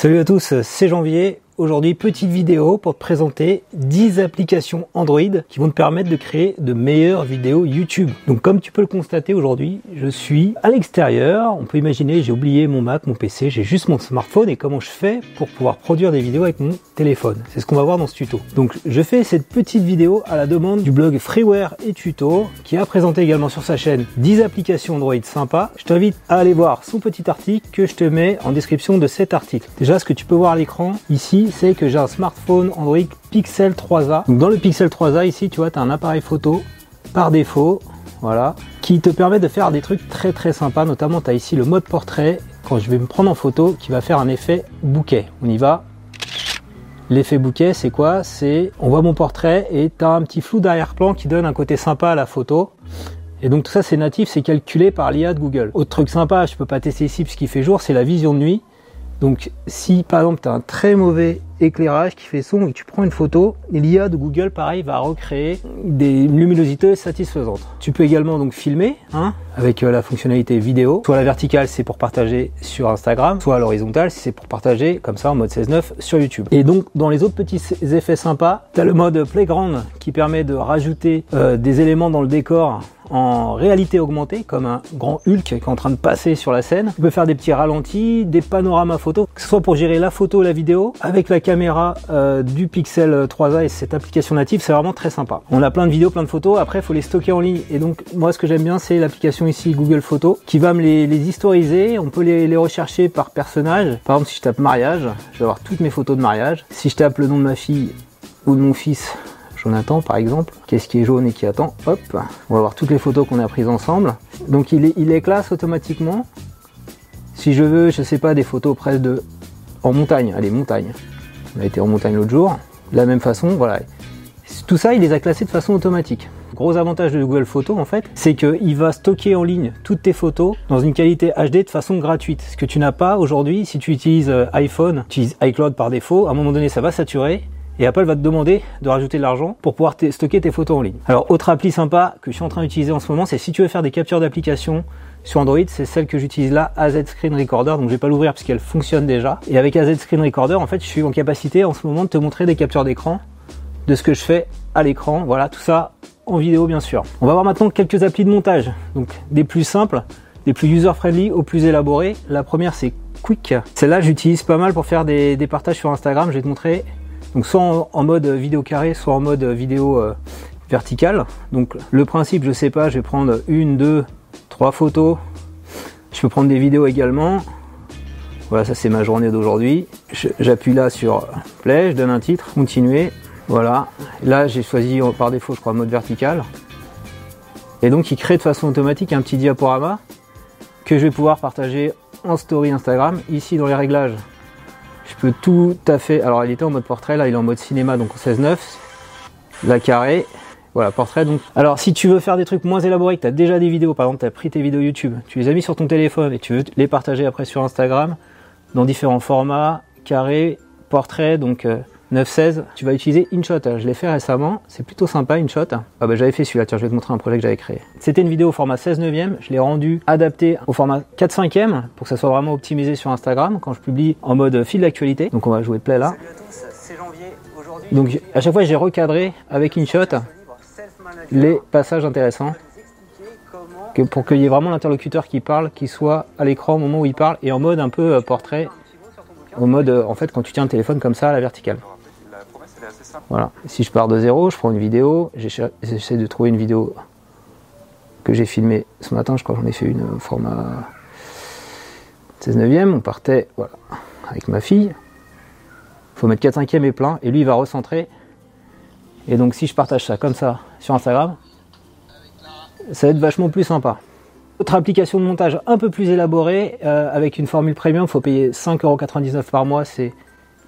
Salut à tous, c'est Janvier. Aujourd'hui, petite vidéo pour te présenter 10 applications Android qui vont te permettre de créer de meilleures vidéos YouTube. Donc comme tu peux le constater aujourd'hui, je suis à l'extérieur. On peut imaginer, j'ai oublié mon Mac, mon PC, j'ai juste mon smartphone et comment je fais pour pouvoir produire des vidéos avec mon C'est ce qu'on va voir dans ce tuto. Donc je fais cette petite vidéo à la demande du blog Freeware et Tuto qui a présenté également sur sa chaîne 10 applications Android sympas. Je t'invite à aller voir son petit article que je te mets en description de cet article. Déjà, ce que tu peux voir à l'écran ici, c'est que j'ai un smartphone Android Pixel 3a. Donc dans le Pixel 3a ici, tu vois, tu as un appareil photo par défaut, voilà, qui te permet de faire des trucs très très sympas. Notamment, tu as ici le mode portrait quand je vais me prendre en photo qui va faire un effet bouquet. On y va. L'effet bouquet, c'est quoi? C'est on voit mon portrait et tu as un petit flou d'arrière-plan qui donne un côté sympa à la photo. Et donc tout ça c'est natif, c'est calculé par l'IA de Google. Autre truc sympa, je peux pas tester ici puisqu'il fait jour, c'est la vision de nuit. Donc si par exemple tu as un très mauvais éclairage qui fait son et tu prends une photo, l'IA de Google pareil va recréer des luminosités satisfaisantes. Tu peux également donc filmer hein, avec euh, la fonctionnalité vidéo. Soit la verticale c'est pour partager sur Instagram, soit l'horizontale c'est pour partager comme ça en mode 16.9 sur YouTube. Et donc dans les autres petits effets sympas, tu as le mode playground qui permet de rajouter euh, des éléments dans le décor en réalité augmentée, comme un grand Hulk qui est en train de passer sur la scène. Tu peux faire des petits ralentis, des panoramas photo, que ce soit pour gérer la photo, la vidéo, avec la caméra euh, du Pixel 3a et cette application native, c'est vraiment très sympa. On a plein de vidéos, plein de photos, après il faut les stocker en ligne. Et donc moi ce que j'aime bien c'est l'application ici Google Photos qui va me les, historiser, on peut les, rechercher par personnage. Par exemple si je tape mariage, je vais avoir toutes mes photos de mariage. Si je tape le nom de ma fille ou de mon fils, Jonathan par exemple. Qu'est-ce qui est jaune et qui attend Hop, on va voir toutes les photos qu'on a prises ensemble. Donc il, est, il les classe automatiquement. Si je veux, je sais pas, des photos presque de en montagne, allez montagne. On a été en montagne l'autre jour. De la même façon, voilà. Tout ça, il les a classés de façon automatique. Gros avantage de Google Photos en fait, c'est qu'il va stocker en ligne toutes tes photos dans une qualité HD de façon gratuite. Ce que tu n'as pas aujourd'hui si tu utilises euh, iPhone, tu utilises iCloud par défaut, à un moment donné ça va saturer et Apple va te demander de rajouter de l'argent pour pouvoir stocker tes photos en ligne. Alors autre appli sympa que je suis en train d'utiliser en ce moment, c'est si tu veux faire des captures d'applications sur Android, c'est celle que j'utilise là, AZ Screen Recorder. Donc je vais pas l'ouvrir parce qu'elle fonctionne déjà. Et avec AZ Screen Recorder, en fait, je suis en capacité en ce moment de te montrer des captures d'écran de ce que je fais à l'écran. Voilà, tout ça en vidéo bien sûr. On va voir maintenant quelques applis de montage. Donc des plus simples, des plus user-friendly aux plus élaborés. La première c'est Quick. Celle-là j'utilise pas mal pour faire des, partages sur Instagram. Je vais te montrer donc soit en, mode vidéo carré, soit en mode vidéo euh, verticale. Donc le principe, je sais pas, je vais prendre une, deux, trois photos. Je peux prendre des vidéos également. Voilà, ça c'est ma journée d'aujourd'hui. J'appuie là sur play, je donne un titre, continuer. Voilà. Là j'ai choisi par défaut, je crois, mode vertical. Et donc il crée de façon automatique un petit diaporama que je vais pouvoir partager en story Instagram. Ici dans les réglages, je peux tout à fait. Alors, il était en mode portrait, là, il est en mode cinéma, donc en 16.9. La carré. Voilà, portrait. Donc, alors, si tu veux faire des trucs moins élaborés, que tu as déjà des vidéos, par exemple, tu as pris tes vidéos YouTube, tu les as mis sur ton téléphone et tu veux les partager après sur Instagram dans différents formats, carré, portrait, donc euh, 9-16, tu vas utiliser InShot. Je l'ai fait récemment, c'est plutôt sympa InShot. Ah bah j'avais fait celui-là, tiens je vais te montrer un projet que j'avais créé. C'était une vidéo au format 16 neuvième, je l'ai rendu adapté au format 4 5 pour que ça soit vraiment optimisé sur Instagram quand je publie en mode fil d'actualité. Donc on va jouer play là. Salut à tous, c'est Janvier. Aujourd'hui, Donc à chaque fois j'ai recadré avec InShot les passages intéressants que pour qu'il y ait vraiment l'interlocuteur qui parle, qui soit à l'écran au moment où il parle et en mode un peu euh, portrait, au mode euh, en fait quand tu tiens le téléphone comme ça à la verticale. Voilà. Si je pars de zéro, je prends une vidéo, j'essaie de trouver une vidéo que j'ai filmée ce matin, je crois que j'en ai fait une format 16 neuvième, on partait avec ma fille. Il faut mettre 4 5 et plein, et lui il va recentrer. Et donc si je partage ça comme ça sur Instagram, ça va être vachement plus sympa. Autre application de montage un peu plus élaborée, euh, avec une formule premium, il faut payer 5,99€ par mois, c'est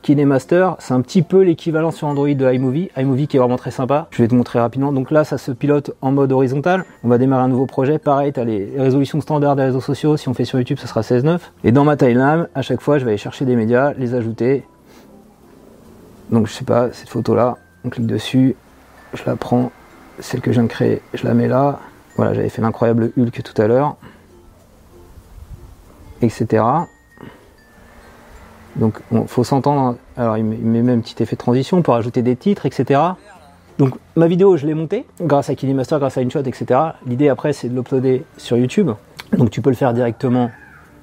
KineMaster, c'est un petit peu l'équivalent sur Android de iMovie, iMovie qui est vraiment très sympa. Je vais te montrer rapidement. Donc là, ça se pilote en mode horizontal. On va démarrer un nouveau projet. Pareil, tu as les résolutions standards des réseaux sociaux. Si on fait sur YouTube, ça sera 16.9. Et dans ma timeline, à chaque fois, je vais aller chercher des médias, les ajouter. Donc je sais pas, cette photo-là, on clique dessus, je la prends, celle que je viens de créer, je la mets là. Voilà, j'avais fait l'incroyable Hulk tout à l'heure, etc. Donc il faut s'entendre. Alors il met, même un petit effet de transition pour ajouter des titres, etc. Donc ma vidéo, je l'ai montée grâce à KineMaster, grâce à InShot, etc. L'idée après, c'est de l'uploader sur YouTube. Donc tu peux le faire directement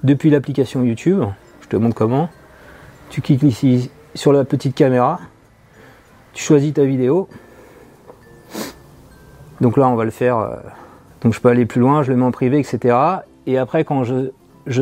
depuis l'application YouTube. Je te montre comment. Tu cliques ici sur la petite caméra. Tu choisis ta vidéo. Donc là, on va le faire. euh, Donc je peux aller plus loin, je le mets en privé, etc. Et après, quand je,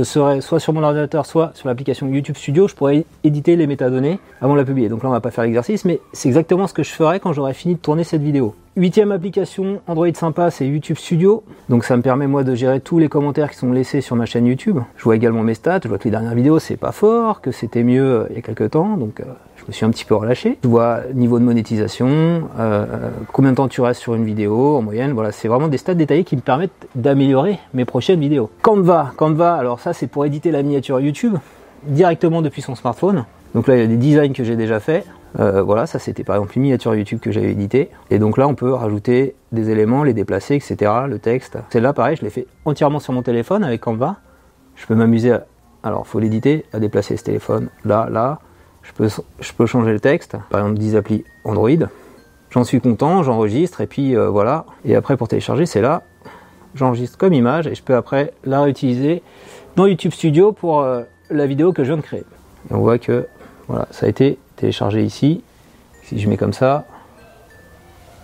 serai soit sur mon ordinateur, soit sur l'application YouTube Studio, je pourrais éditer les métadonnées avant de la publier. Donc là, on va pas faire l'exercice, mais c'est exactement ce que je ferai quand j'aurai fini de tourner cette vidéo. Huitième application Android sympa, c'est YouTube Studio. Donc ça me permet moi de gérer tous les commentaires qui sont laissés sur ma chaîne YouTube. Je vois également mes stats, je vois que les dernières vidéos c'est pas fort, que c'était mieux euh, il y a quelques temps, donc euh, je me suis un petit peu relâché. Je vois niveau de monétisation, euh, combien de temps tu restes sur une vidéo en moyenne. Voilà, c'est vraiment des stats détaillés qui me permettent d'améliorer mes prochaines vidéos. Canva, Canva, alors ça c'est pour éditer la miniature YouTube directement depuis son smartphone. Donc là il y a des designs que j'ai déjà fait. Euh, voilà, ça c'était par exemple une miniature YouTube que j'avais édité. Et donc là on peut rajouter des éléments, les déplacer, etc. Le texte. Celle-là pareil, je l'ai fait entièrement sur mon téléphone avec Canva. Je peux m'amuser à... Alors faut l'éditer, à déplacer ce téléphone là, là. Je peux, je peux changer le texte, par exemple 10 applis Android. J'en suis content, j'enregistre et puis euh, voilà. Et après pour télécharger, c'est là. J'enregistre comme image et je peux après la réutiliser dans YouTube Studio pour euh, la vidéo que je viens de créer. Et on voit que voilà, ça a été téléchargé ici. Si je mets comme ça,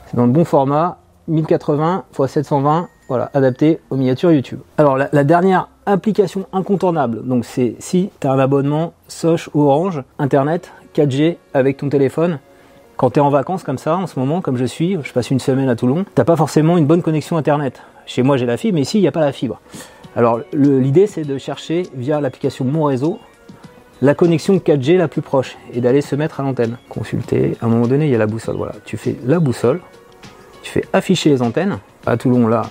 c'est dans le bon format, 1080 x 720, voilà, adapté aux miniatures YouTube. Alors la, dernière application incontournable, donc c'est si tu as un abonnement Soch ou Orange, Internet, 4G avec ton téléphone, quand tu es en vacances comme ça, en ce moment, comme je suis, je passe une semaine à Toulon, t'as pas forcément une bonne connexion Internet. Chez moi j'ai la fibre, mais ici il n'y a pas la fibre. Alors l'idée c'est de chercher via l'application Mon Réseau la connexion 4G la plus proche et d'aller se mettre à l'antenne. Consulter, à un moment donné il y a la boussole, voilà. Tu fais la boussole, tu fais afficher les antennes. À Toulon là,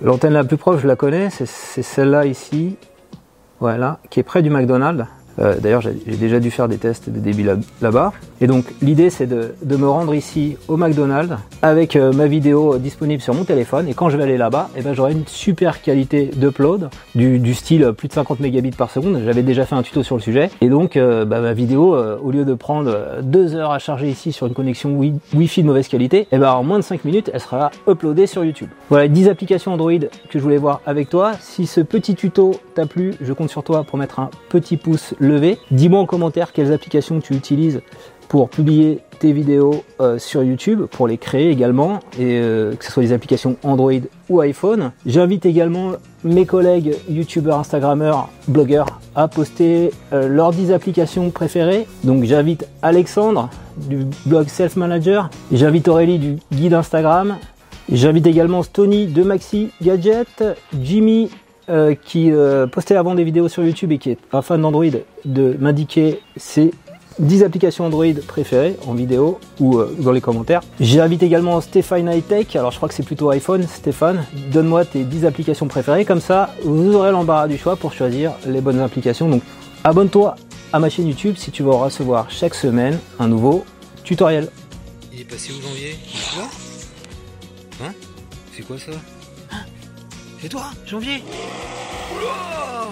l'antenne la plus proche je la connais, c'est celle-là ici, voilà, qui est près du McDonald's. Euh, D'ailleurs, j'ai déjà dû faire des tests de débit là- là-bas. Et donc, l'idée, c'est de, me rendre ici au McDonald's avec euh, ma vidéo disponible sur mon téléphone. Et quand je vais aller là-bas, eh ben, j'aurai une super qualité d'upload, du, style euh, plus de 50 mégabits par seconde. J'avais déjà fait un tuto sur le sujet. Et donc, euh, bah, ma vidéo, euh, au lieu de prendre euh, deux heures à charger ici sur une connexion wi- Wi-Fi de mauvaise qualité, eh ben, en moins de 5 minutes, elle sera uploadée sur YouTube. Voilà, 10 applications Android que je voulais voir avec toi. Si ce petit tuto t'a plu, je compte sur toi pour mettre un petit pouce levé. Dis-moi en commentaire quelles applications tu utilises pour publier tes vidéos euh, sur YouTube, pour les créer également, et euh, que ce soit des applications Android ou iPhone. J'invite également mes collègues YouTubeurs, Instagrammeurs, blogueurs à poster euh, leurs 10 applications préférées. Donc j'invite Alexandre du blog Self Manager, j'invite Aurélie du guide Instagram, J'invite également Stony de Maxi Gadget, Jimmy euh, qui euh, postait avant des vidéos sur YouTube et qui est un fan d'Android de m'indiquer ses 10 applications Android préférées en vidéo ou euh, dans les commentaires. J'invite également Stéphane Hightech, alors je crois que c'est plutôt iPhone, Stéphane, donne-moi tes 10 applications préférées, comme ça vous aurez l'embarras du choix pour choisir les bonnes applications. Donc abonne-toi à ma chaîne YouTube si tu veux recevoir chaque semaine un nouveau tutoriel. Il est passé où janvier? Hein? C'est quoi ça? C'est toi, janvier? Oula